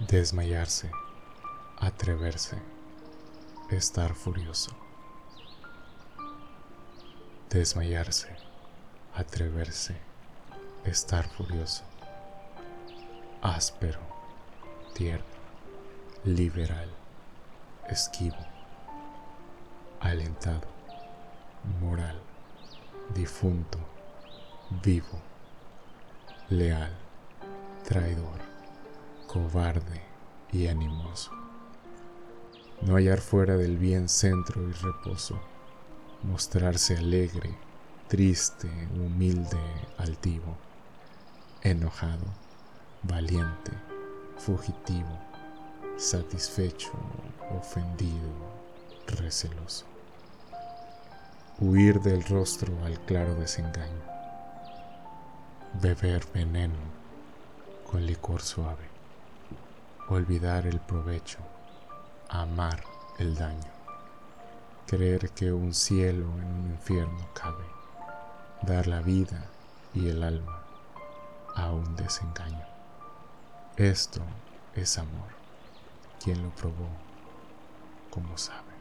desmayarse, atreverse, estar furioso. Desmayarse, atreverse, estar furioso. Áspero, tierno, liberal, esquivo, alentado, moral, difunto, vivo, leal, traidor, cobarde y animoso. No hallar fuera del bien centro y reposo, mostrarse alegre, triste, humilde, altivo, enojado, valiente, fugitivo, satisfecho, ofendido, receloso. Huir del rostro al claro desengaño. Beber veneno con licor suave. Olvidar el provecho. Amar el daño. Creer que un cielo en un infierno cabe. Dar la vida y el alma a un desengaño. Esto es amor. Quien lo probó, como sabe.